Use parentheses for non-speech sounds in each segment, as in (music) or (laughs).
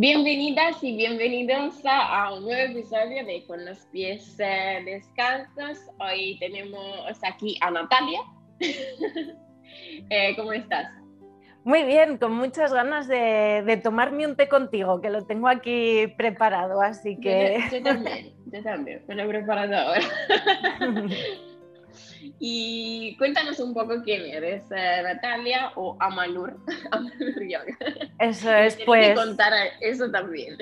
Bienvenidas y bienvenidos a, un nuevo episodio de Con los pies eh, descalzos. Hoy tenemos aquí a Natalia. (laughs) Eh, ¿Cómo estás? Muy bien, con muchas ganas de, tomarme un té contigo, que lo tengo aquí preparado, así que... Yo, también, yo también, me lo he preparado ahora. (laughs) y cuéntanos un poco quién eres, eh, Natalia o Amalur, (laughs) Amalur Yoga. Eso es, pues... Que contar eso también.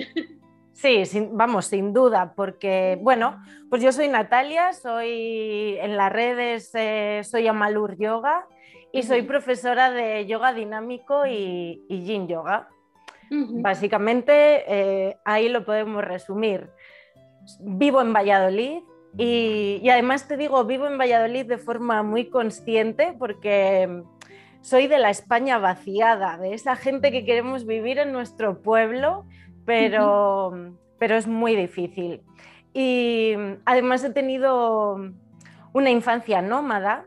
Sí, vamos, sin duda, porque, bueno, pues yo soy Natalia, soy en las redes, eh, soy Amalur Yoga y soy profesora de yoga dinámico y, yin yoga. Básicamente eh, ahí lo podemos resumir. Vivo en Valladolid y, además te digo, vivo en Valladolid de forma muy consciente porque soy de la España vaciada, de esa gente que queremos vivir en nuestro pueblo, pero, pero es muy difícil. Y además he tenido una infancia nómada,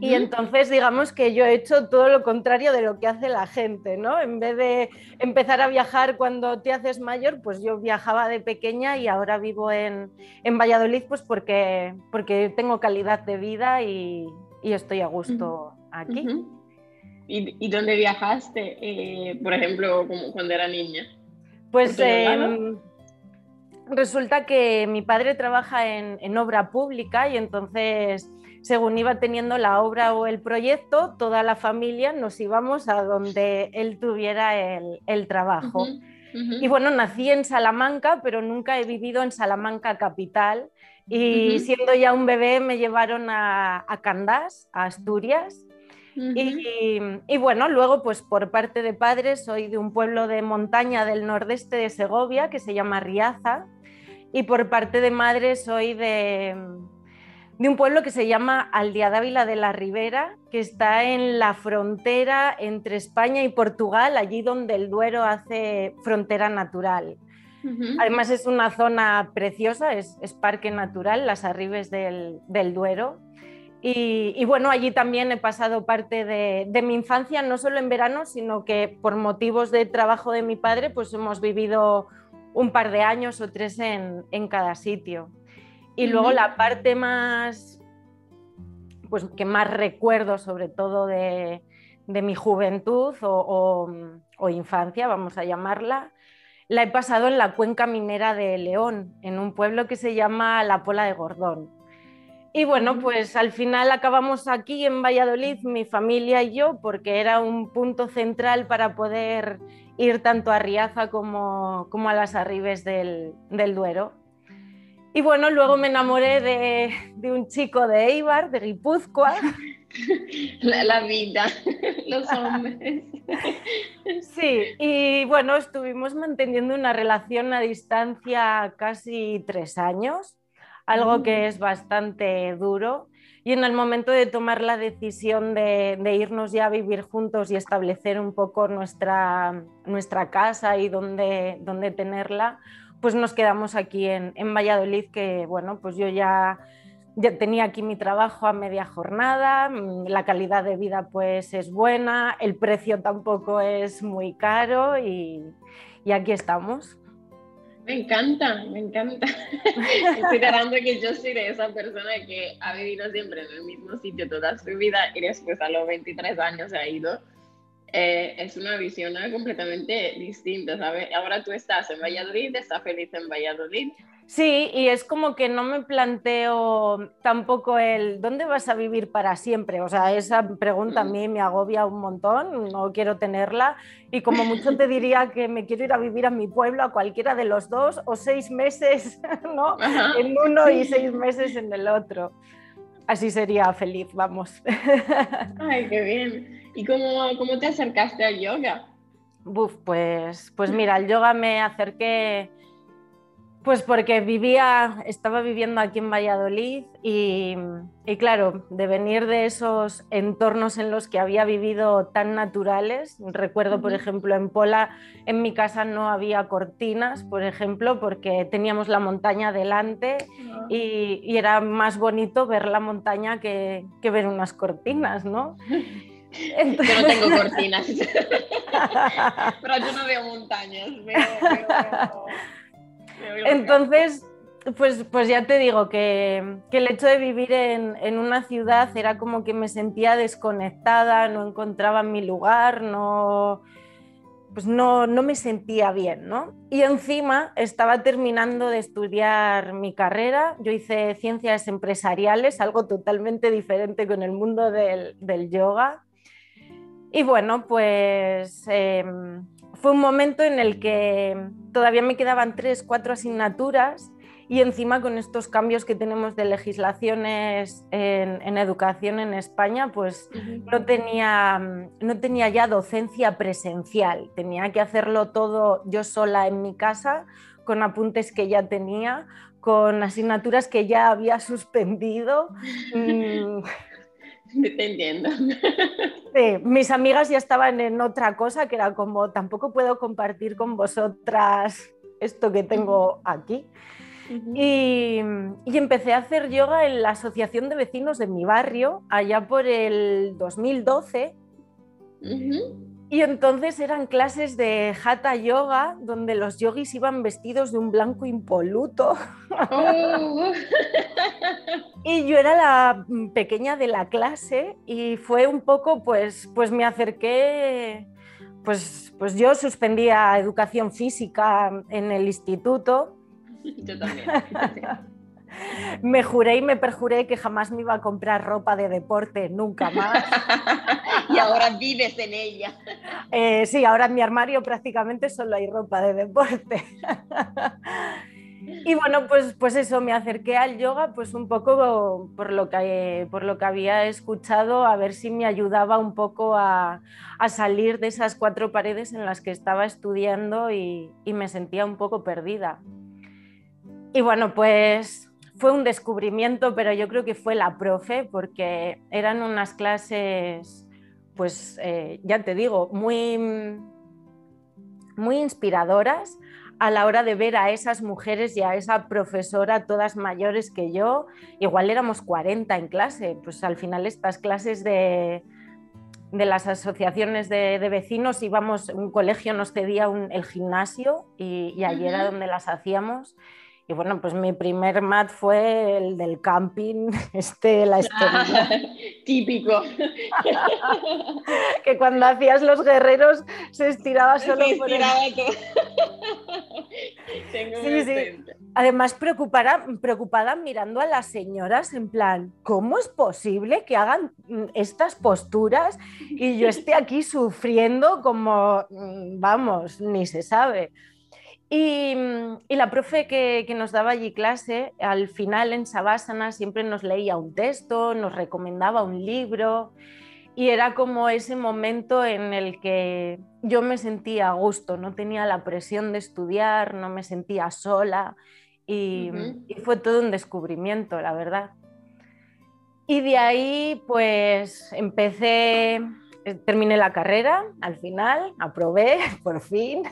y entonces digamos que yo he hecho todo lo contrario de lo que hace la gente, ¿no? En vez de empezar a viajar cuando te haces mayor, pues yo viajaba de pequeña y ahora vivo en, Valladolid pues porque, porque tengo calidad de vida y, estoy a gusto aquí. ¿Y, dónde viajaste, eh, por ejemplo, cuando era niña? Pues em, resulta que mi padre trabaja en, en obra pública y entonces según iba teniendo la obra o el proyecto, toda la familia nos íbamos a donde él tuviera el, trabajo. Y bueno, nací en Salamanca, pero nunca he vivido en Salamanca capital. Y siendo ya un bebé me llevaron a, a Candás, a Asturias. y, y, bueno, luego pues por parte de padres soy de un pueblo de montaña del nordeste de Segovia que se llama Riaza. Y por parte de madre soy de, de un pueblo que se llama Aldea Dávila de la Ribera, que está en la frontera entre España y Portugal, allí donde el Duero hace frontera natural. Además es una zona preciosa, es, parque natural, las arribes del, Duero. Y, bueno, allí también he pasado parte de, mi infancia, no solo en verano, sino que por motivos de trabajo de mi padre, pues hemos vivido un par de años o tres en cada sitio. Y luego la parte más, pues que más recuerdo sobre todo de, mi juventud o, infancia, vamos a llamarla, la he pasado en la cuenca minera de León, en un pueblo que se llama La Pola de Gordón. Y bueno, pues al final acabamos aquí en Valladolid, mi familia y yo, porque era un punto central para poder ir tanto a Riaza como, como a las arribes del, del Duero. Y bueno, luego me enamoré de, un chico de Eibar, de Guipúzcoa. (laughs) La, vida, (laughs) los hombres. (laughs) Sí, y bueno, estuvimos manteniendo una relación a distancia casi tres años, algo que mm. es bastante duro. Y en el momento de tomar la decisión de, irnos ya a vivir juntos y establecer un poco nuestra, nuestra casa y dónde, dónde tenerla, pues nos quedamos aquí en, Valladolid, que bueno, pues yo ya, ya, tenía aquí mi trabajo a media jornada, mm, la calidad de vida pues es buena, el precio tampoco es muy caro y, aquí estamos. Me encanta, me encanta. (laughs) Estoy tratando que yo soy de esa persona que ha vivido siempre en el mismo sitio toda su vida y después a los 23 años se ha ido eh, es una visión completamente distinta, ¿sabes? Ahora tú estás en Valladolid, estás feliz en Valladolid. Sí, y es como que no me planteo tampoco el ¿dónde vas a vivir para siempre? O sea, esa pregunta a mí me agobia un montón, no quiero tenerla y como mucho te (laughs) diría que me quiero ir a vivir a mi pueblo, a cualquiera de los dos, o seis meses (laughs) ¿no? en uno y seis (laughs) meses en el otro. Así sería feliz, vamos. Ay, qué bien. ¿Y cómo, cómo te acercaste al yoga? Buf, pues, pues mira, al yoga me acerqué pues porque vivía, estaba viviendo aquí en Valladolid y, claro, de venir de esos entornos en los que había vivido tan naturales, recuerdo por ejemplo en Pola, en mi casa no había cortinas, por ejemplo, porque teníamos la montaña delante ah. y, era más bonito ver la montaña que, que ver unas cortinas, ¿no? (laughs) Yo no tengo cortinas. (laughs) Pero yo no veo montañas. Entonces, pues, pues ya te digo que, el hecho de vivir en, una ciudad era como que me sentía desconectada, no encontraba mi lugar, no, pues no, no me sentía bien, ¿no? Y encima estaba terminando de estudiar mi carrera, yo hice ciencias empresariales, algo totalmente diferente con el mundo del, yoga. Y bueno, pues em, fue un momento en el que todavía me quedaban tres, cuatro asignaturas y encima con estos cambios que tenemos de legislaciones en, educación en España, pues no, tenía, no tenía ya docencia presencial, tenía que hacerlo todo yo sola en mi casa, con apuntes que ya tenía, con asignaturas que ya había (laughs) suspendido. (laughs) Te entiendo. Sí, mis amigas ya estaban en otra cosa que era como, tampoco puedo compartir con vosotras esto que tengo aquí y, empecé a hacer yoga en la Asociación de Vecinos de mi barrio, allá por el 2012. Y entonces eran clases de hatha yoga, donde los yogis iban vestidos de un blanco impoluto. Oh. y yo era la pequeña de la clase y fue un poco, pues, pues me acerqué, pues, pues yo suspendía educación física en el instituto Yo también. (laughs) me juré y me perjuré que jamás me iba a comprar ropa de deporte, nunca más. (laughs) y ahora vives en ella. (laughs) Eh, sí, ahora en mi armario prácticamente solo hay ropa de deporte. y bueno, pues, pues eso, me acerqué al yoga pues un poco por lo que, por lo que había escuchado, a ver si me ayudaba un poco a, salir de esas cuatro paredes en las que estaba estudiando y me sentía un poco perdida. Y bueno, pues fue un descubrimiento, pero yo creo que fue la profe, porque eran unas clases, pues eh, ya te digo, muy, muy inspiradoras a la hora de ver a esas mujeres y a esa profesora, todas mayores que yo, igual éramos 40 en clase, pues al final estas clases de, de las asociaciones de, vecinos íbamos, un colegio nos cedía el gimnasio y, y allí era donde las hacíamos y bueno, pues mi primer mat fue el del camping, (laughs) este, la ah, (laughs) típico. que cuando hacías los guerreros se estiraba solo por el... (laughs) sí, sí. Además, preocupada, preocupada mirando a las señoras en plan, ¿cómo es posible que hagan mm, estas posturas y yo esté aquí sufriendo como, mm, vamos, ni se sabe? Mm, y, la profe que, nos daba allí clase, al final en Savasana siempre nos leía un texto, nos recomendaba un libro y era como ese momento en el que yo me sentía a gusto, no tenía la presión de estudiar, no me sentía sola y, y fue todo un descubrimiento, la verdad. Y de ahí pues empecé eh, terminé la carrera al final, aprobé (laughs) por fin.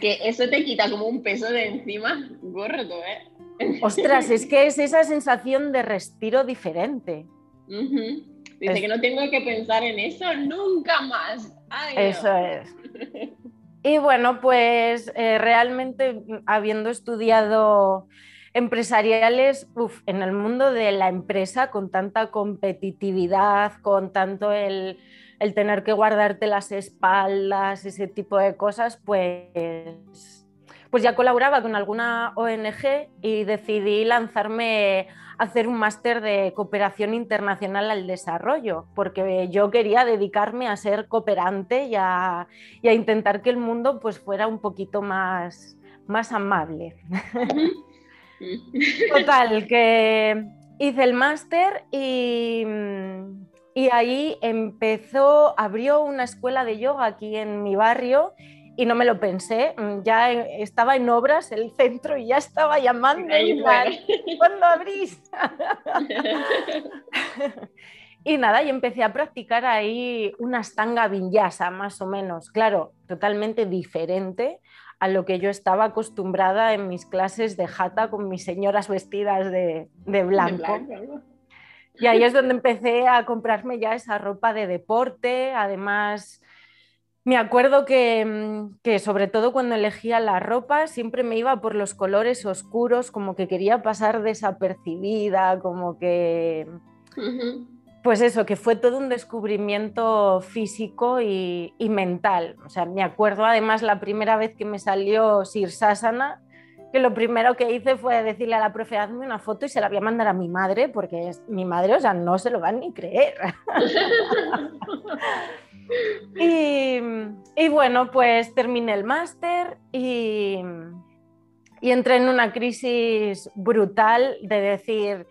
Que eso te quita como un peso de encima gordo, ¿eh? (laughs) Ostras, es que es esa sensación de respiro diferente. Dice que no tengo que pensar en eso nunca más. eso es. Y bueno, pues eh, realmente habiendo estudiado empresariales, en el mundo de la empresa, con tanta competitividad, con tanto el, tener que guardarte las espaldas, ese tipo de cosas, pues, pues ya colaboraba con alguna ONG y decidí lanzarme a hacer un máster de cooperación internacional al desarrollo, porque yo quería dedicarme a ser cooperante y a, intentar que el mundo pues, fuera un poquito más, más amable. Total, que hice el máster y, y ahí empezó, abrió una escuela de yoga aquí en mi barrio y no me lo pensé, ya estaba en obras el centro y ya estaba llamando. ¿Cuándo abrís? (laughs) y nada, y empecé a practicar ahí una stanga vinyasa, más o menos, claro, totalmente diferente a lo que yo estaba acostumbrada en mis clases de jata con mis señoras vestidas de, blanco. Y ahí es donde empecé a comprarme ya esa ropa de deporte, además me acuerdo mm, que, sobre todo cuando elegía la ropa siempre me iba por los colores oscuros, como que quería pasar desapercibida, como que... Pues eso, que fue todo un descubrimiento físico y, mental. O sea, me acuerdo además la primera vez que me salió Sir Sasana, que lo primero que hice fue decirle a la profe, hazme una foto y se la voy a mandar a mi madre, porque es, mi madre, o sea, no se lo van ni creer. (laughs) Y, bueno, pues terminé el máster y, entré en una crisis brutal de decir,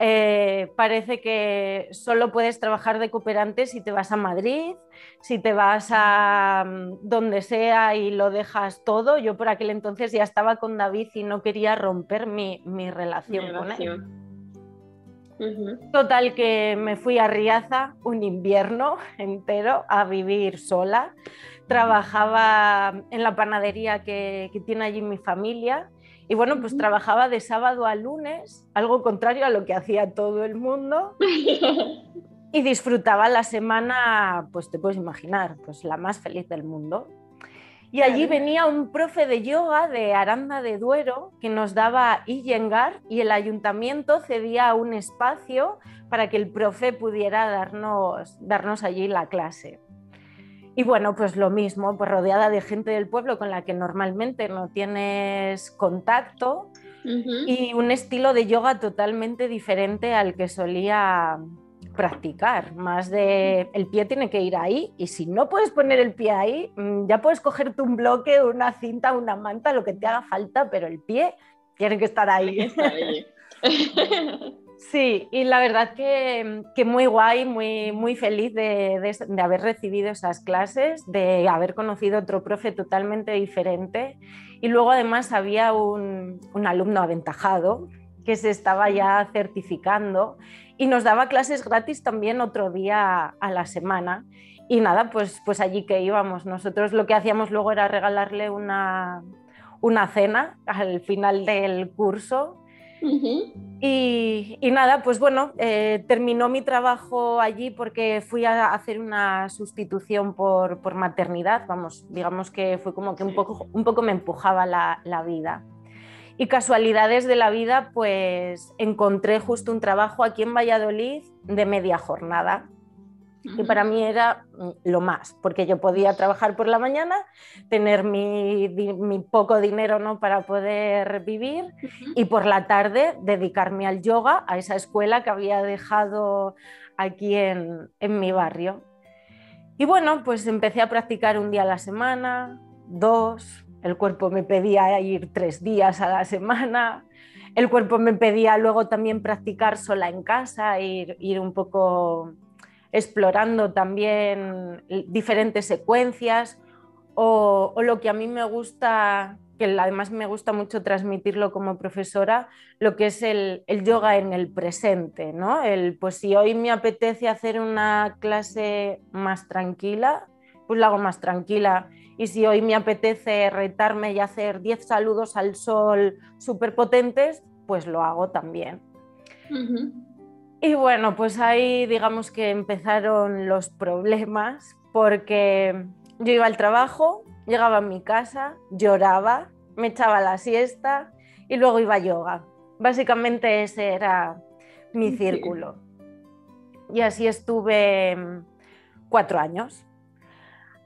eh, parece que solo puedes trabajar de cooperante si te vas a Madrid, si te vas a mm, donde sea y lo dejas todo. Yo por aquel entonces ya estaba con David y no quería romper mi, relación con él. Total que me fui a Riaza un invierno (laughs) entero a vivir sola. Trabajaba en la panadería que, tiene allí mi familia y bueno, pues trabajaba de sábado a lunes, algo contrario a lo que hacía todo el mundo. (laughs) y disfrutaba la semana, pues te puedes imaginar, pues la más feliz del mundo. Y allí venía un profe de yoga de Aranda de Duero que nos daba Iyengar y el ayuntamiento cedía un espacio para que el profe pudiera darnos, darnos allí la clase. Y bueno, pues lo mismo, pues rodeada de gente del pueblo con la que normalmente no tienes contacto y un estilo de yoga totalmente diferente al que solía practicar, más de el pie tiene que ir ahí y si no puedes poner el pie ahí, mm, ya puedes cogerte un bloque, una cinta, una manta, lo que te haga falta, pero el pie tiene que estar ahí. (laughs) (laughs) Sí, y la verdad que, muy guay, muy, muy feliz de, de, haber recibido esas clases, de haber conocido otro profe totalmente diferente. Y luego además había un, un alumno aventajado que se estaba ya certificando y nos daba clases gratis también otro día a la semana. Y nada, pues, pues allí que íbamos. Nosotros lo que hacíamos luego era regalarle una, una cena al final del curso. Y, y, nada, pues bueno, eh, terminó mi trabajo allí porque fui a hacer una sustitución por, por, maternidad, vamos, digamos que fue como que un poco, un poco me empujaba la, la vida. Y casualidades de la vida, pues encontré justo un trabajo aquí en Valladolid de media jornada. Y para mí era mm, lo más, porque yo podía trabajar por la mañana, tener mi, poco dinero ¿no? para poder vivir y por la tarde dedicarme al yoga, a esa escuela que había dejado aquí en, en mi barrio. Y bueno, pues empecé a practicar un día a la semana, dos, el cuerpo me pedía ir tres días a la semana. El cuerpo me pedía luego también practicar sola en casa, ir, ir un poco explorando también diferentes secuencias o, lo que a mí me gusta, que además me gusta mucho transmitirlo como profesora, lo que es el, yoga en el presente, ¿no? El, pues si hoy me apetece hacer una clase más tranquila, pues la hago más tranquila y si hoy me apetece retarme y hacer 10 saludos al sol súper potentes, pues lo hago también. Y bueno, pues ahí digamos que empezaron los problemas porque yo iba al trabajo, llegaba a mi casa, lloraba, me echaba la siesta y luego iba a yoga. Básicamente ese era mi círculo. Y así estuve mm, cuatro años.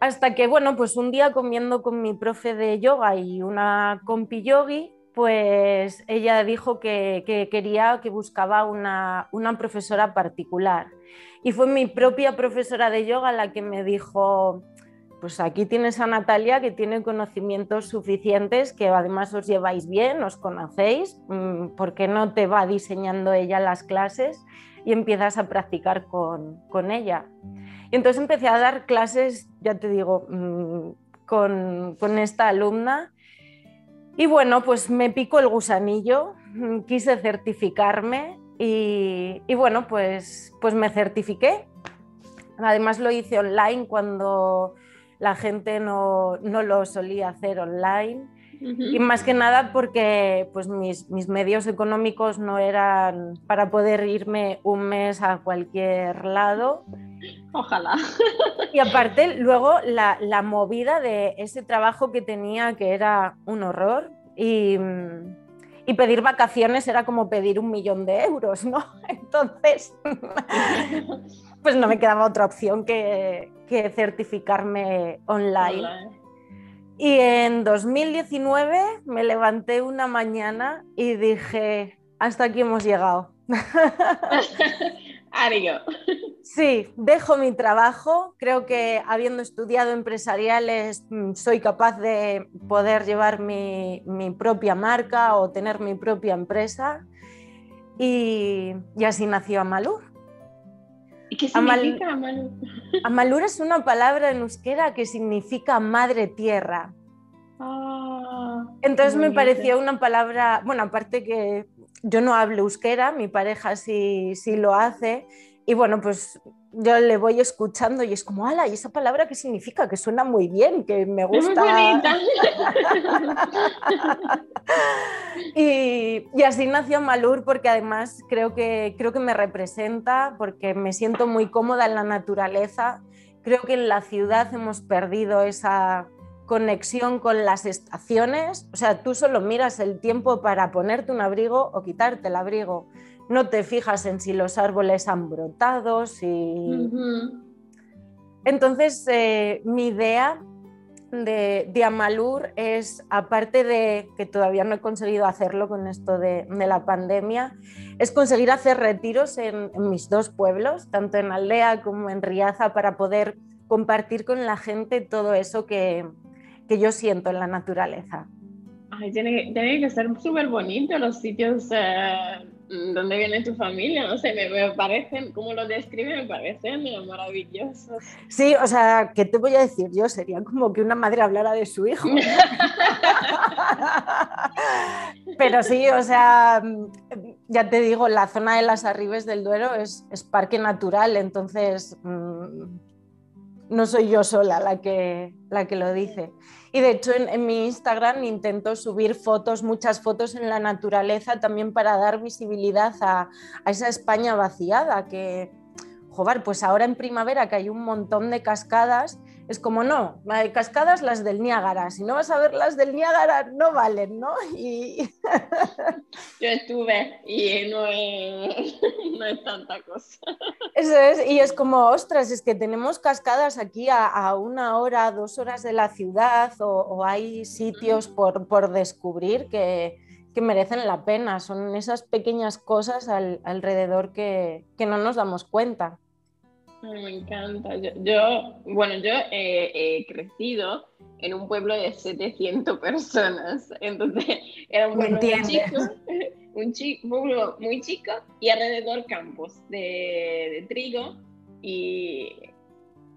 Hasta que, bueno, pues un día comiendo con mi profe de yoga y una compi yogi, pues ella dijo que, quería, que buscaba una, profesora particular. Y fue mi propia profesora de yoga la que me dijo, pues aquí tienes a Natalia que tiene conocimientos suficientes, que además os lleváis bien, os conocéis, mm, ¿por qué no te va diseñando ella las clases y empiezas a practicar con, con ella? Y entonces empecé a dar clases, ya te digo, mm, con, esta alumna. Y bueno, pues me picó el gusanillo, mm, quise certificarme y, bueno, pues, pues me certifiqué. Además lo hice online cuando la gente no, lo solía hacer online. Y más que nada porque pues, mis, mis, medios económicos no eran para poder irme un mes a cualquier lado. Ojalá. Y aparte, luego la, la movida de ese trabajo que tenía que era un horror y, y pedir vacaciones era como pedir un millón de euros, ¿no? (laughs) Entonces, pues no me quedaba otra opción que, que certificarme online. Y en 2019 me levanté una mañana y dije, hasta aquí hemos llegado. (laughs) Ario. Sí, dejo mi trabajo. Creo que habiendo estudiado empresariales mm, soy capaz de poder llevar mi, propia marca o tener mi propia empresa. Y, así nació Amalur. ¿Y qué significa Amalur? Amalur es una palabra en euskera que significa madre tierra. Ah, Entonces me pareció una palabra, bueno, aparte que yo no hablo euskera, mi pareja sí, sí lo hace, y bueno, pues yo le voy escuchando y es como, ala, ¿y esa palabra qué significa? Que suena muy bien, que me gusta. (laughs) y, y, así nació Malur porque además creo que, creo que me representa, porque me siento muy cómoda en la naturaleza. Creo que en la ciudad hemos perdido esa conexión con las estaciones. O sea, tú solo miras el tiempo para ponerte un abrigo o quitarte el abrigo no te fijas en si los árboles han brotado, si... Entonces, eh, mi idea de, Amalur es, aparte de que todavía no he conseguido hacerlo con esto de, la pandemia, es conseguir hacer retiros en, mis dos pueblos, tanto en Aldea como en Riaza, para poder compartir con la gente todo eso que, yo siento en la naturaleza. Ay, tiene, que ser súper bonito los sitios eh, ¿dónde viene tu familia? No sé, me, parecen, como lo describe, me parecen maravillosos. Sí, o sea, ¿qué te voy a decir yo? Sería como que una madre hablara de su hijo. (laughs) Pero sí, o sea, ya te digo, la zona de las Arribes del Duero es, es parque natural, entonces mm, no soy yo sola la que, la que lo dice. Y de hecho en, mi Instagram intento subir fotos, muchas fotos en la naturaleza también para dar visibilidad a, a esa España vaciada que, joder, pues ahora en primavera que hay un montón de cascadas, es como no, hay cascadas las del Niágara, si no vas a ver las del Niágara no valen, ¿no? Y... (laughs) Yo estuve y no es, (laughs) no es tanta cosa. Eso es, y es como, ostras, es que tenemos cascadas aquí a, una hora, dos horas de la ciudad o, hay sitios por, por descubrir que, que merecen la pena. Son esas pequeñas cosas alrededor que, que, no nos damos cuenta me encanta. Yo, bueno, yo he, crecido en un pueblo de 700 personas, entonces era un pueblo muy chico, un, pueblo muy chico y alrededor campos de, trigo. Y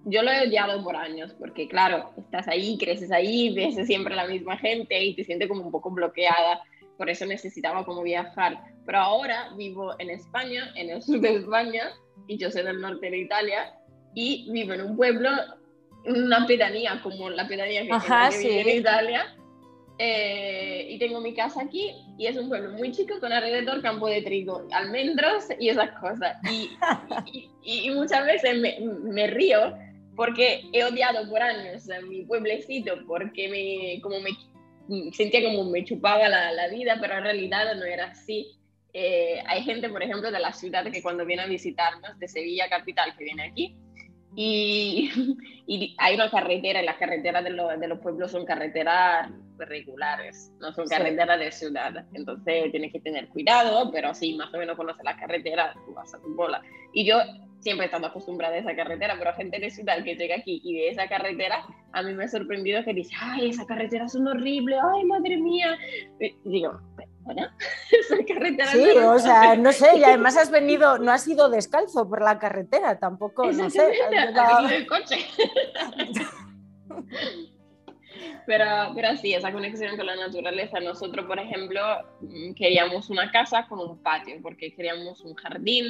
yo lo he odiado por años porque claro, estás ahí, creces ahí, ves siempre la misma gente y te sientes como un poco bloqueada, por eso necesitaba como viajar, pero ahora vivo en España, en el sur de España y yo soy del norte de Italia y vivo en un pueblo, una pedanía como la pedanía que, vive en Italia. Eh, y tengo mi casa aquí y es un pueblo muy chico con alrededor campo de trigo, almendros y esas cosas. Y, y, muchas veces me, me, río porque he odiado por años a mi pueblecito porque me, como me sentía como me chupaba la, la vida, pero en realidad no era así. Eh, hay gente, por ejemplo, de la ciudad que cuando viene a visitarnos, de Sevilla capital, que viene aquí, y, (laughs) y hay una carretera, y las carreteras de, de, los pueblos son carreteras regulares, no son carreteras de ciudad. Entonces tienes que tener cuidado, pero sí, más o menos conoces la carretera, tú vas a tu bola. Y yo siempre he estado acostumbrada a esa carretera, pero gente de ciudad que llega aquí y de esa carretera, a mí me ha sorprendido que dice, ay, esa carretera son horrible, ay, madre mía. Y digo, bueno, (laughs) esa carretera. Sí, o sea, no sé, y además has venido, (laughs) no has ido descalzo por la carretera, tampoco, no sé. Has el coche. (laughs) Pero, pero sí, esa conexión con la naturaleza. Nosotros, por ejemplo, mm, queríamos una casa con un patio, porque queríamos un jardín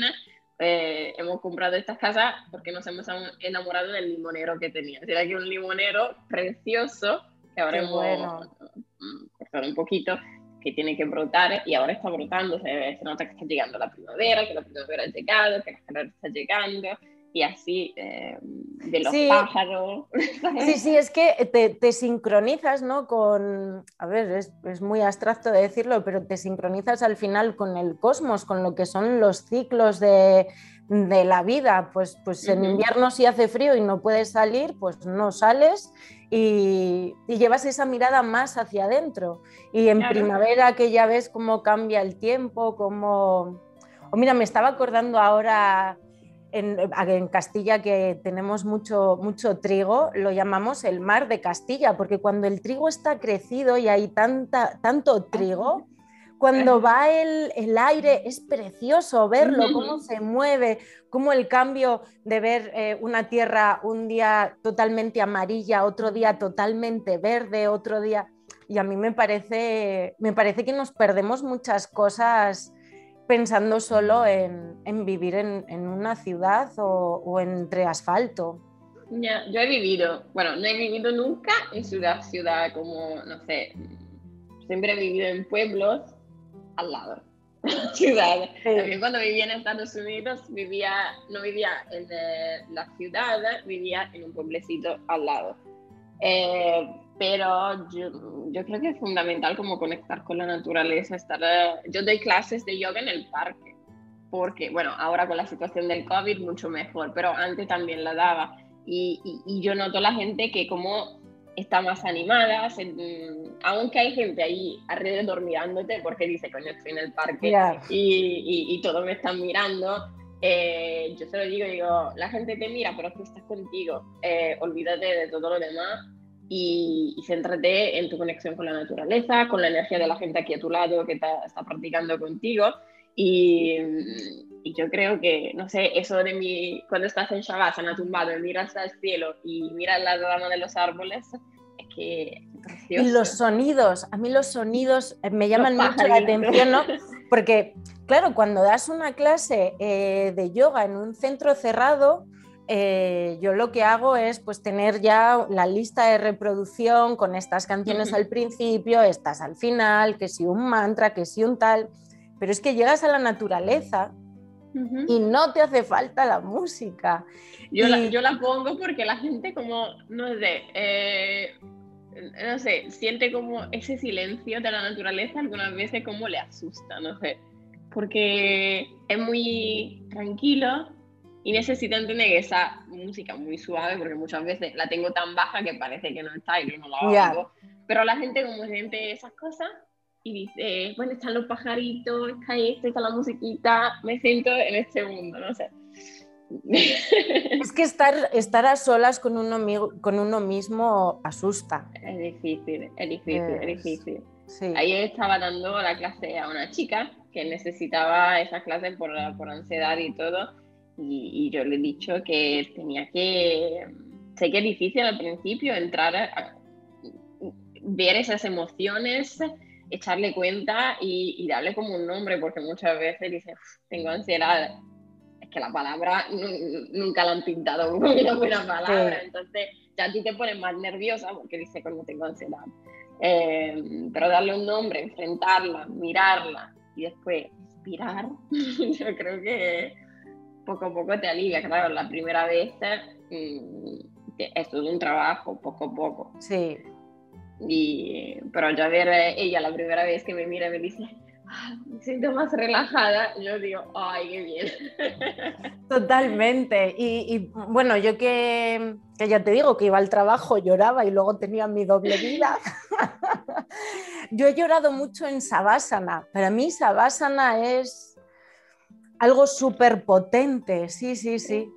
eh, hemos comprado esta casa porque nos hemos enamorado del limonero que tenía. Era que un limonero precioso que ahora hemos, bueno. Todo un poquito, que tiene que brotar y ahora está brotando, se, se, nota que está llegando la primavera, que la primavera ha llegado, que la calor está llegando y así eh, de los pájaros. (laughs) Sí, sí, es que te, te, sincronizas, ¿no? Con, a ver, es, es, muy abstracto de decirlo, pero te sincronizas al final con el cosmos, con lo que son los ciclos de, de la vida. Pues, pues en invierno si hace frío y no puedes salir, pues no sales y, y llevas esa mirada más hacia adentro. Y en primavera que ya ves cómo cambia el tiempo, cómo... Oh, mira, me estaba acordando ahora en, Castilla que tenemos mucho, mucho trigo, lo llamamos el mar de Castilla, porque cuando el trigo está crecido y hay tanta, tanto trigo, cuando va el, aire es precioso verlo, cómo se mueve, cómo el cambio de ver eh, una tierra un día totalmente amarilla, otro día totalmente verde, otro día... Y a mí me parece, me parece que nos perdemos muchas cosas pensando solo en, vivir en, una ciudad o, entre asfalto. Ya, yo he vivido, bueno, no he vivido nunca en ciudad, ciudad como, no sé, siempre he vivido en pueblos al lado. (laughs) ciudad. También cuando vivía en Estados Unidos, vivía, no vivía en eh, la ciudad, vivía en un pueblecito al lado. Eh, pero yo, yo, creo que es fundamental como conectar con la naturaleza, estar, eh, yo doy clases de yoga en el parque, porque, bueno, ahora con la situación del COVID mucho mejor, pero antes también la daba, y, y, yo noto la gente que como está más animada, aunque hay gente ahí alrededor mirándote, porque dice, coño, estoy en el parque y, y, todos me están mirando, eh, yo se lo digo, digo, la gente te mira, pero tú estás contigo, eh, olvídate de todo lo demás y, y, céntrate en tu conexión con la naturaleza, con la energía de la gente aquí a tu lado que está, está practicando contigo. Y, y, yo creo que, no sé, eso de mi, cuando estás en Shavasana tumbado y miras al cielo y miras la rama de los árboles, es que Y los sonidos, a mí los sonidos me llaman mucho la atención, ¿no? (laughs) Porque, claro, cuando das una clase eh, de yoga en un centro cerrado, eh, yo lo que hago es pues tener ya la lista de reproducción con estas canciones al principio, estas al final, que si un mantra, que si un tal, pero es que llegas a la naturaleza y no te hace falta la música. Yo, la, yo la pongo porque la gente como, no sé, eh, no sé, siente como ese silencio de la naturaleza algunas veces como le asusta, no sé, porque es muy tranquilo y necesito entender que esa música muy suave, porque muchas veces la tengo tan baja que parece que no está y no la hago. Pero la gente como siente esas cosas y dice, bueno, están los pajaritos, está esto, está la musiquita, me siento en este mundo, no sé. (laughs) Es que estar, estar a solas con uno, con uno mismo asusta. Es difícil, es difícil, es, difícil. Sí. Ahí estaba dando la clase a una chica que necesitaba esa clase por, por ansiedad y todo y, yo le he dicho que tenía que, sé que es difícil al principio entrar a, ver esas emociones, echarle cuenta y, darle como un nombre, porque muchas veces dice, tengo ansiedad. Es que la palabra nunca la han pintado (laughs) como una buena palabra, entonces ya a ti te pones más nerviosa porque dice, no tengo ansiedad. Eh, pero darle un nombre, enfrentarla, mirarla y después inspirar, (laughs) yo creo que poco a poco te alivia, claro, la primera vez mm, es todo un trabajo, poco a poco. Sí. Y, pero ya ver ella la primera vez que me mira y me dice, ah, me siento más relajada, yo digo, ay, qué bien. (laughs) Totalmente. Y, bueno, yo que, que, ya te digo que iba al trabajo, lloraba y luego tenía mi doble vida. (laughs) yo he llorado mucho en Savasana. Para mí Savasana es algo súper potente, sí, sí, sí.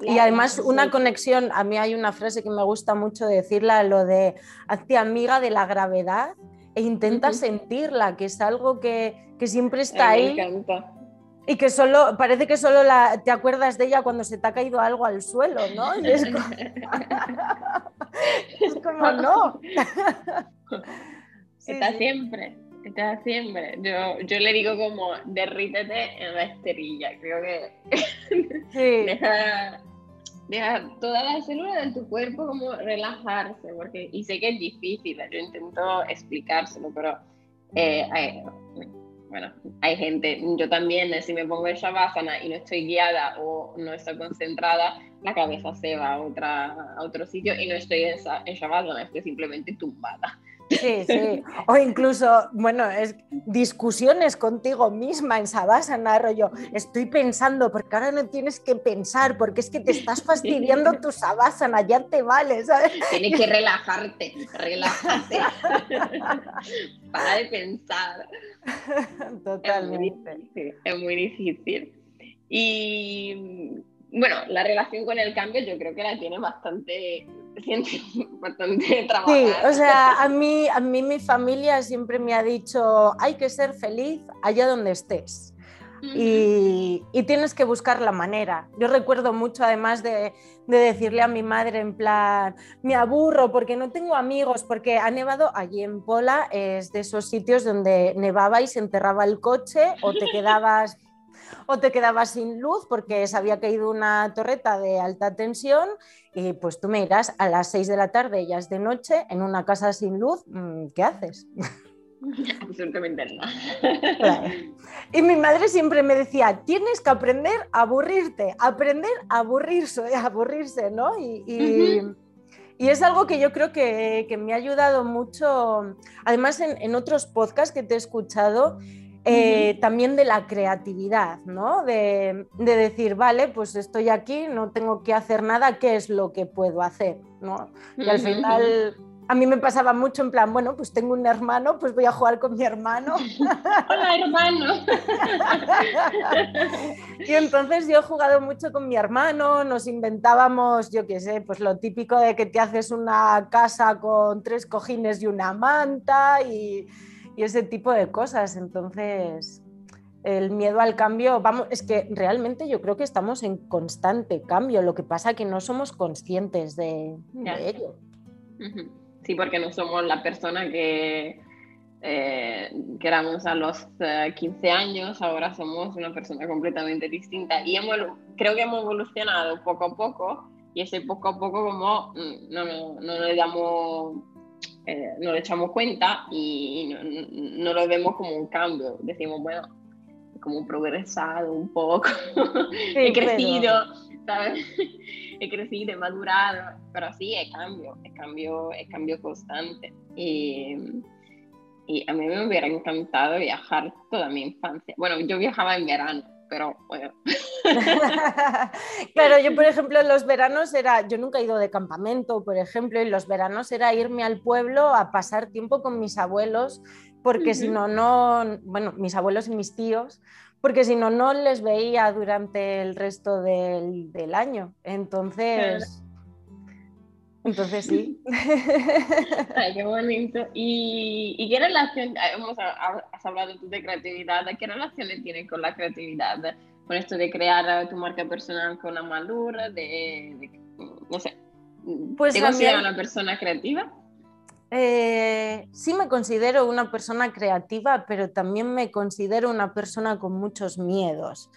Y además una conexión, a mí hay una frase que me gusta mucho decirla, lo de hazte amiga de la gravedad e intenta sentirla, que es algo que, siempre está ahí. Y que solo, parece que solo la, te acuerdas de ella cuando se te ha caído algo al suelo, ¿no? (laughs) es, como, no. (laughs) está siempre. Está siempre. Yo, yo le digo como derrítete en la esterilla. Creo que sí. (laughs) deja, deja todas las células de tu cuerpo como relajarse, porque, y sé que es difícil, yo intento explicárselo, pero eh, hay, bueno, hay gente, yo también, si me pongo en Shavasana y no estoy guiada o no estoy concentrada, la cabeza se va a, otra, a otro sitio y no estoy en, en Shavasana, estoy simplemente tumbada. Sí, sí. O incluso, bueno, es discusiones contigo misma en Sabasana, rollo. Estoy pensando, porque ahora no tienes que pensar, porque es que te estás (laughs) fastidiando tu Sabasana, ya te vale, ¿sabes? Tienes que relajarte, relájate. (laughs) Para de pensar. Totalmente. Es muy, difícil. Y bueno, la relación con el cambio yo creo que la tiene bastante (laughs) bastante (laughs) Sí, o sea, a mí, a mí mi familia siempre me ha dicho, hay que ser feliz allá donde estés. y, y, tienes que buscar la manera. Yo recuerdo mucho además de, de, decirle a mi madre en plan, me aburro porque no tengo amigos, porque ha nevado allí en Pola, es de esos sitios donde nevaba y se enterraba el coche o te (laughs) quedabas o te quedabas sin luz porque se había caído una torreta de alta tensión y pues tú me irás a las 6 de la tarde, ya es de noche, en una casa sin luz, mm, ¿qué haces? (laughs) Absolutamente nada. Y mi madre siempre me decía, tienes que aprender a aburrirte, aprender a aburrirse, a aburrirse, ¿no? Y, es algo que yo creo que, me ha ayudado mucho, además en, en otros podcasts que te he escuchado, eh, también de la creatividad, ¿no? De, decir, vale, pues estoy aquí, no tengo que hacer nada, ¿qué es lo que puedo hacer? ¿no? Y al final a mí me pasaba mucho en plan, bueno, pues tengo un hermano, pues voy a jugar con mi hermano. (laughs) Hola, hermano. (laughs) y entonces yo he jugado mucho con mi hermano, nos inventábamos, yo qué sé, pues lo típico de que te haces una casa con tres cojines y una manta y y ese tipo de cosas. Entonces, el miedo al cambio, vamos, es que realmente yo creo que estamos en constante cambio, lo que pasa que no somos conscientes de, ello. Sí, porque no somos la persona que, eh, éramos a los 15 eh, años, ahora somos una persona completamente distinta. Y hemos, creo que hemos evolucionado poco a poco. Y ese poco a poco como mm, no, no, no le damos eh, no le echamos cuenta y no, lo vemos como un cambio. Decimos, bueno, como progresado un poco, (laughs) he crecido, ¿sabes? (laughs) he crecido, he madurado, pero sí, es cambio, es cambio, es cambio constante. Y, y a mí me hubiera encantado viajar toda mi infancia. Bueno, yo viajaba en verano, pero bueno. (laughs) claro, yo por ejemplo en los veranos era, yo nunca he ido de campamento, por ejemplo, en los veranos era irme al pueblo a pasar tiempo con mis abuelos, porque si no, no, bueno, mis abuelos y mis tíos, porque si no, no les veía durante el resto del, del año. Entonces... Entonces sí. (laughs) Ay, qué bonito. ¿Y, y qué relación, hemos, has hablado tú de creatividad, qué relaciones tienes con la creatividad? Con esto de crear tu marca personal con la madura, de, no sé, pues ¿te consideras una persona creativa? Eh, sí me considero una persona creativa, pero también me considero una persona con muchos miedos.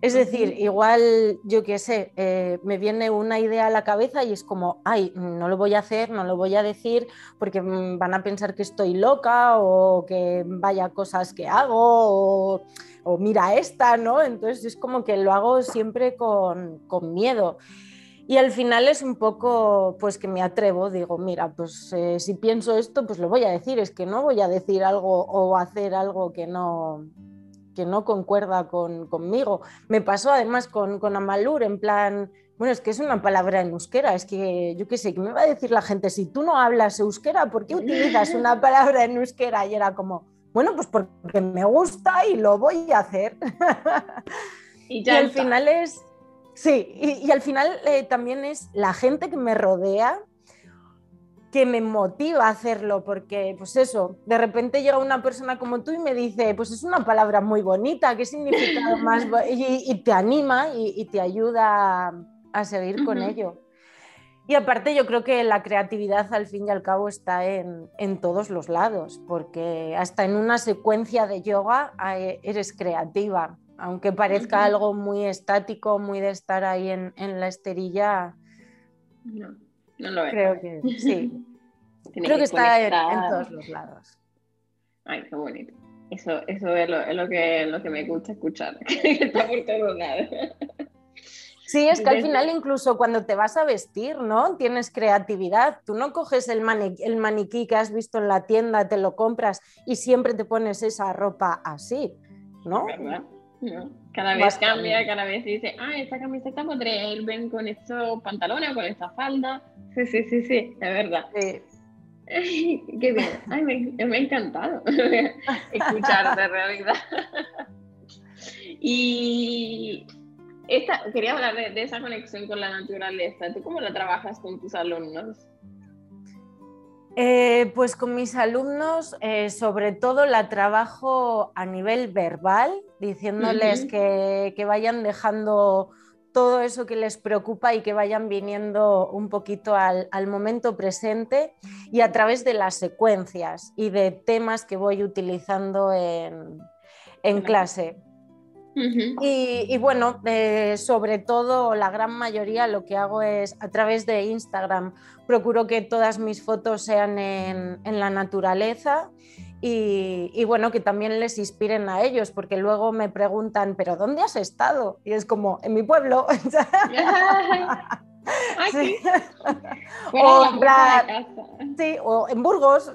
Es decir, igual, yo qué sé, eh, me viene una idea a la cabeza y es como, ay, no lo voy a hacer, no lo voy a decir porque mm, van a pensar que estoy loca o que vaya cosas que hago o, mira esta, ¿no? Entonces es como que lo hago siempre con, miedo. Y al final es un poco, pues que me atrevo, digo, mira, pues eh, si pienso esto, pues lo voy a decir, es que no voy a decir algo o hacer algo que no, que no concuerda con, conmigo. Me pasó además con, con Amalur, en plan, bueno, es que es una palabra en euskera, es que yo qué sé, ¿qué me va a decir la gente? Si tú no hablas euskera, ¿por qué utilizas una (laughs) palabra en euskera? Y era como, bueno, pues porque me gusta y lo voy a hacer. Y, (laughs) al final es, sí, y, al final eh, también es la gente que me rodea que me motiva a hacerlo, porque pues eso, de repente llega una persona como tú y me dice, pues es una palabra muy bonita, ¿qué significa (laughs) más? Y, te anima y, te ayuda a, seguir con ello. Y aparte yo creo que la creatividad al fin y al cabo está en, todos los lados, porque hasta en una secuencia de yoga eres creativa, aunque parezca algo muy estático, muy de estar ahí en, en la esterilla, No, no lo es. Creo que sí. (laughs) Creo que, está en, todos los lados. Ay, qué bonito. Eso, eso es, lo, es lo, que, lo que me gusta escuchar, (laughs) que está por todos lados. Sí, es que al final incluso cuando te vas a vestir, ¿no? Tienes creatividad. Tú no coges el maniquí, el maniquí que has visto en la tienda, te lo compras y siempre te pones esa ropa así, ¿no? ¿Verdad? No. (laughs) Cada vez cambia, cada vez dice, ah, esta camiseta podría ir bien con estos pantalones con esta falda. Sí, sí, sí, sí, es verdad. (laughs) Qué bien. Ay, me, me ha encantado (laughs) escucharte, realidad. y esta, quería hablar de, esa conexión con la naturaleza. ¿Tú cómo la trabajas con tus alumnos? Eh, pues con mis alumnos, eh, sobre todo la trabajo a nivel verbal, diciéndoles que, vayan dejando todo eso que les preocupa y que vayan viniendo un poquito al, momento presente y a través de las secuencias y de temas que voy utilizando en, en clase. Y, bueno, eh, sobre todo la gran mayoría lo que hago es a través de Instagram, procuro que todas mis fotos sean en, la naturaleza y, bueno, que también les inspiren a ellos, porque luego me preguntan, ¿pero dónde has estado? Y es como, en mi pueblo. (laughs) (laughs) (laughs) sí. o, en Burgos.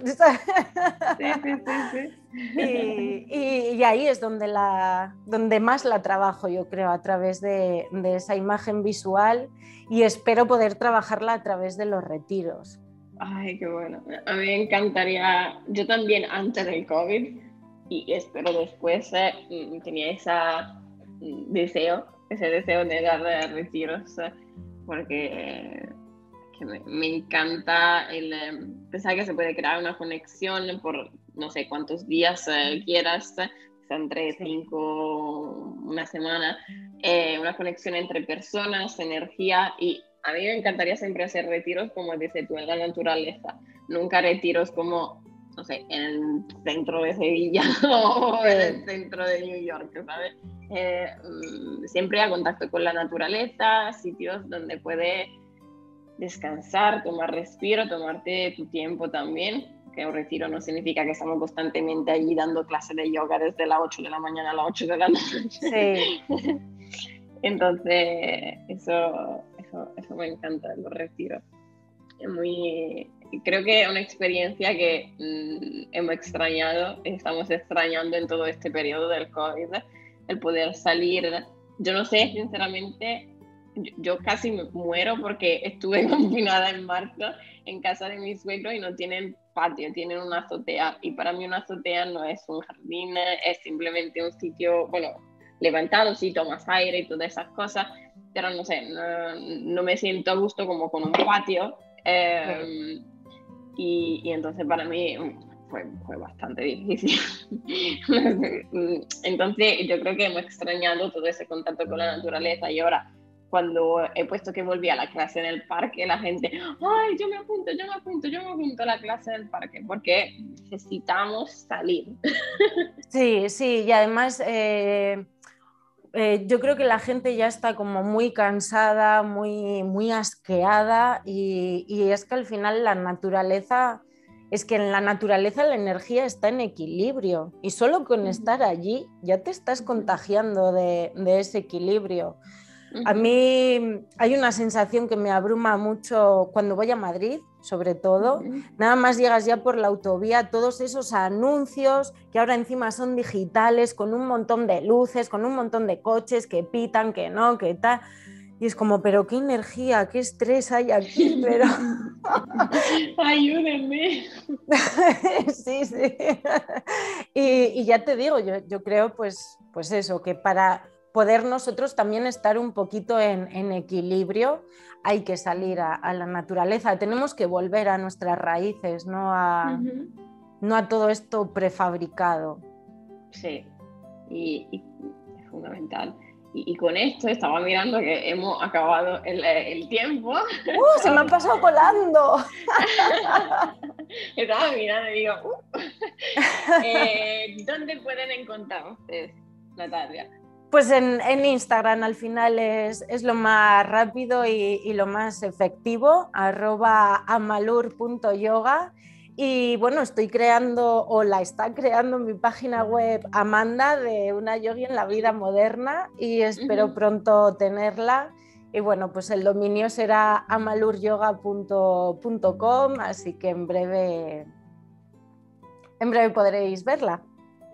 Y, ahí es donde, la, donde más la trabajo, yo creo, a través de, esa imagen visual y espero poder trabajarla a través de los retiros. Ay, qué bueno. A mí me encantaría, yo también antes del COVID y espero después, eh, tenía ese deseo, ese deseo de dar retiros porque me, encanta el em, pensar que se puede crear una conexión por no sé cuántos días eh, quieras, son tres, cinco, una semana, eh, una conexión entre personas, energía y a mí me encantaría siempre hacer retiros como dice tú en la naturaleza, nunca retiros como no sé, en el centro de Sevilla (laughs) o en el centro de New York, ¿sabes? Eh, mm, siempre a contacto con la naturaleza, sitios donde puede descansar, tomar respiro, tomarte tu tiempo también, que un retiro no significa que estamos constantemente allí dando clases de yoga desde las 8 de la mañana a las 8 de la (laughs) noche. Sí. Entonces, eso, eso, eso me encanta, los retiros. Muy, creo que una experiencia que mm, hemos extrañado, estamos extrañando en todo este periodo del COVID, el poder salir. Yo no sé, sinceramente, yo, casi me muero porque estuve (laughs) confinada en marzo en casa de mis suegros y no tienen patio, tienen una azotea. Y para mí una azotea no es un jardín, es simplemente un sitio, bueno, levantado, sí, tomas aire y todas esas cosas, pero no sé, no, me siento a gusto como con un patio. Eh, y, entonces para mí mm, fue, fue bastante difícil. (laughs) entonces yo creo que hemos extrañado todo ese contacto con la naturaleza y ahora cuando he puesto que volví a la clase en el parque, la gente, ay, yo me apunto, yo me apunto, yo me apunto a la clase del parque, porque necesitamos salir. (laughs) Sí, sí, y además eh, eh, yo creo que la gente ya está como muy cansada, muy, muy asqueada y, es que al final la naturaleza, es que en la naturaleza la energía está en equilibrio y solo con estar allí ya te estás contagiando de, de ese equilibrio. A mí hay una sensación que me abruma mucho cuando voy a Madrid, sobre todo. Nada más llegas ya por la autovía, todos esos anuncios que ahora encima son digitales, con un montón de luces, con un montón de coches que pitan, que no, que tal. Y es como, pero qué energía, qué estrés hay aquí, pero... (laughs) Ayúdenme. (laughs) sí, sí. (laughs) Y, ya te digo, yo, yo creo pues, pues eso, que para poder nosotros también estar un poquito en, equilibrio, hay que salir a, la naturaleza, tenemos que volver a nuestras raíces, no a, no a todo esto prefabricado. Sí, y, es fundamental. Y, con esto estaba mirando que hemos acabado el, tiempo. ¡Uh! Se me ha pasado volando. (laughs) estaba mirando y digo, uh. (laughs) eh, ¿dónde pueden encontrar ustedes, Natalia? Pues en, Instagram al final es, lo más rápido y, lo más efectivo, arroba amalur.yoga. Y bueno, estoy creando o la está creando mi página web Amanda de una yogi en la vida moderna y espero pronto tenerla. Y bueno, pues el dominio será amaluryoga.com, así que en breve, en breve podréis verla.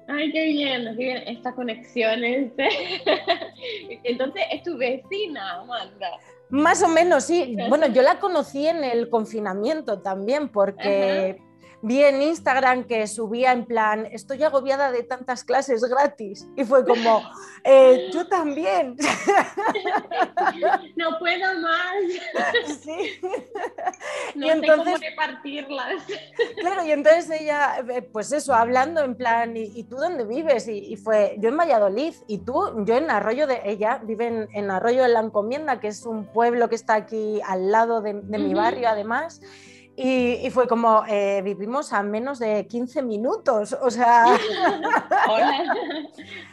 Ay, qué bien, qué bien esta conexión. Este. (laughs) Entonces, es tu vecina, Amanda. Más o menos, sí. Bueno, yo la conocí en el confinamiento también, porque vi en Instagram que subía en plan, estoy agobiada de tantas clases gratis. Y fue como, (laughs) eh, yo también. (laughs) No puedo más. Sí. No y entonces, sé cómo repartirlas. Claro, y entonces ella, eh, pues eso, hablando en plan, ¿y, tú dónde vives? Y, fue, yo en Valladolid, y tú, yo en Arroyo de, ella vive en, Arroyo de la Encomienda, que es un pueblo que está aquí al lado de, mi barrio además. Y, fue como, eh, vivimos a menos de 15 minutos, o sea... (laughs) Hola,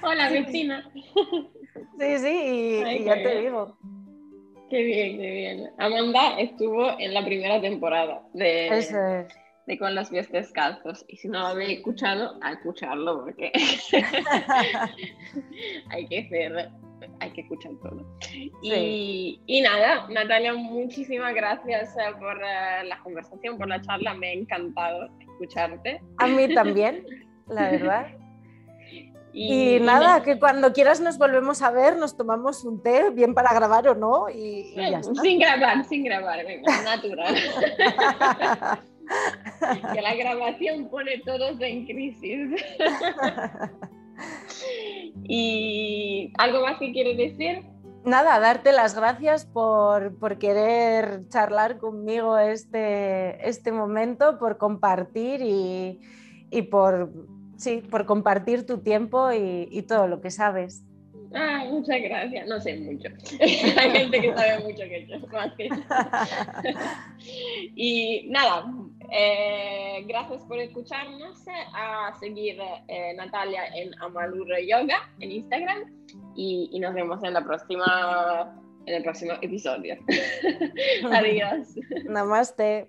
hola vecina. Sí, sí, y, ya te digo. Qué bien, qué bien. Amanda estuvo en la primera temporada de, de Con las pies descalzos. Y si no lo habéis escuchado, a escucharlo porque (laughs) hay que ser hay que escuchar todo. Y, nada, Natalia, muchísimas gracias eh, por eh, la conversación, por la charla, me ha encantado escucharte. A mí también, la (laughs) verdad. Y, nada, que cuando quieras nos volvemos a ver, nos tomamos un té, bien para grabar o no, y, ya está. Sin grabar, sin grabar, venga, natural. (laughs) que la grabación pone todos en crisis. (laughs) ¿Y algo más que quieres decir? Nada, darte las gracias por, querer charlar conmigo este, este momento, por compartir y, por, sí, por compartir tu tiempo y, todo lo que sabes. Ah, muchas gracias. No sé mucho. (laughs) Hay gente que sabe mucho que yo, más que (laughs) y nada, eh, gracias por escucharnos. A seguir eh, Natalia en Amalur Yoga en Instagram y, nos vemos en la próxima en el próximo episodio. (laughs) Adiós. Namaste.